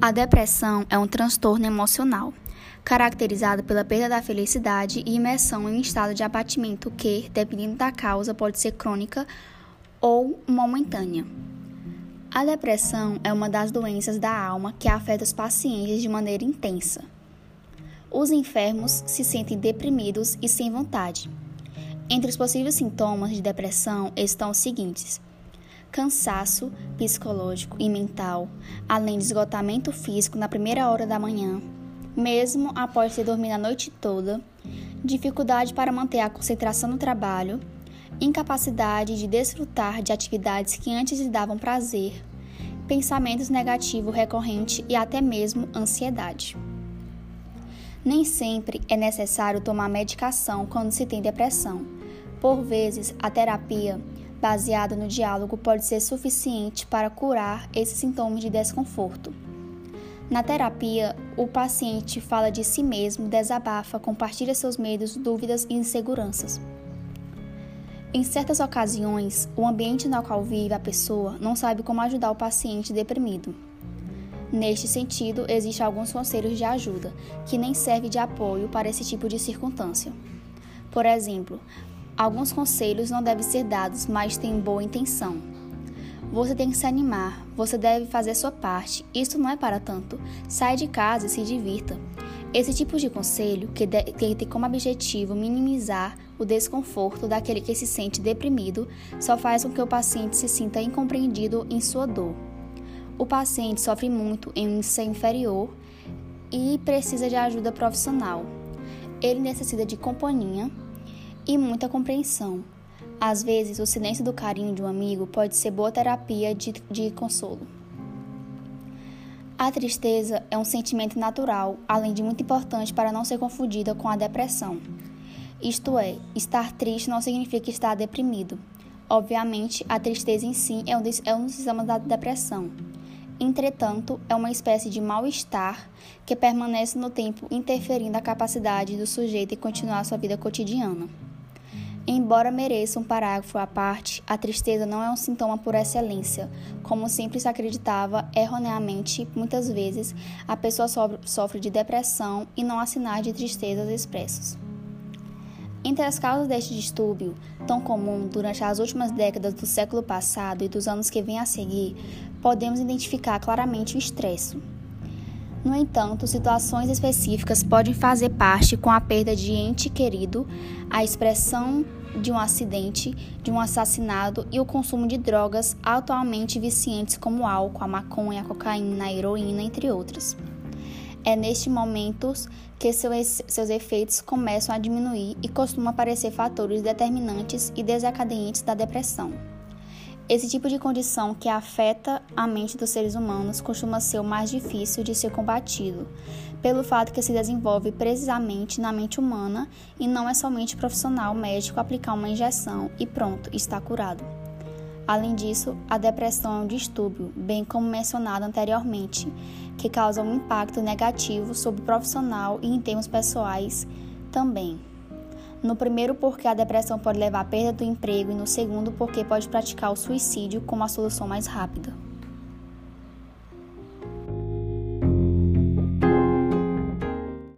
A depressão é um transtorno emocional, caracterizado pela perda da felicidade e imersão em um estado de abatimento que, dependendo da causa, pode ser crônica ou momentânea. A depressão é uma das doenças da alma que afeta os pacientes de maneira intensa. Os enfermos se sentem deprimidos e sem vontade. Entre os possíveis sintomas de depressão estão os seguintes: cansaço psicológico e mental, além de esgotamento físico na primeira hora da manhã, mesmo após ter dormido a noite toda, dificuldade para manter a concentração no trabalho, incapacidade de desfrutar de atividades que antes lhe davam prazer, pensamentos negativos recorrentes e até mesmo ansiedade. Nem sempre é necessário tomar medicação quando se tem depressão. Por vezes, a terapia baseada no diálogo pode ser suficiente para curar esses sintomas de desconforto. Na terapia, o paciente fala de si mesmo, desabafa, compartilha seus medos, dúvidas e inseguranças. Em certas ocasiões, o ambiente no qual vive a pessoa não sabe como ajudar o paciente deprimido. Neste sentido, existem alguns conselhos de ajuda, que nem servem de apoio para esse tipo de circunstância. Por exemplo, Alguns conselhos não devem ser dados, mas têm boa intenção. Você tem que se animar, você deve fazer sua parte. Isso não é para tanto. Sai de casa e se divirta. Esse tipo de conselho, que, tem como objetivo minimizar o desconforto daquele que se sente deprimido, só faz com que o paciente se sinta incompreendido em sua dor. O paciente sofre muito em um índice inferior e precisa de ajuda profissional. Ele necessita de companhia, e muita compreensão. Às vezes, o silêncio do carinho de um amigo pode ser boa terapia de, de consolo. A tristeza é um sentimento natural, além de muito importante para não ser confundida com a depressão. Isto é, estar triste não significa estar deprimido. Obviamente, a tristeza em si é um dos, é um dos sintomas da depressão. Entretanto, é uma espécie de mal-estar que permanece no tempo, interferindo a capacidade do sujeito em continuar sua vida cotidiana. Embora mereça um parágrafo à parte, a tristeza não é um sintoma por excelência. Como sempre se acreditava erroneamente, muitas vezes a pessoa sofre de depressão e não há sinais de tristezas expressos. Entre as causas deste distúrbio, tão comum durante as últimas décadas do século passado e dos anos que vêm a seguir, podemos identificar claramente o estresse. No entanto, situações específicas podem fazer parte com a perda de ente querido, a expressão de um acidente, de um assassinato e o consumo de drogas atualmente viciantes como o álcool, a maconha, a cocaína, a heroína, entre outras. É nestes momentos que seus efeitos começam a diminuir e costumam aparecer fatores determinantes e desencadeantes da depressão. Esse tipo de condição que afeta a mente dos seres humanos costuma ser o mais difícil de ser combatido, pelo fato que se desenvolve precisamente na mente humana e não é somente profissional médico aplicar uma injeção e pronto, está curado. Além disso, a depressão é um distúrbio, bem como mencionado anteriormente, que causa um impacto negativo sobre o profissional e em termos pessoais também. No primeiro, porque a depressão pode levar à perda do emprego, e no segundo, porque pode praticar o suicídio como a solução mais rápida.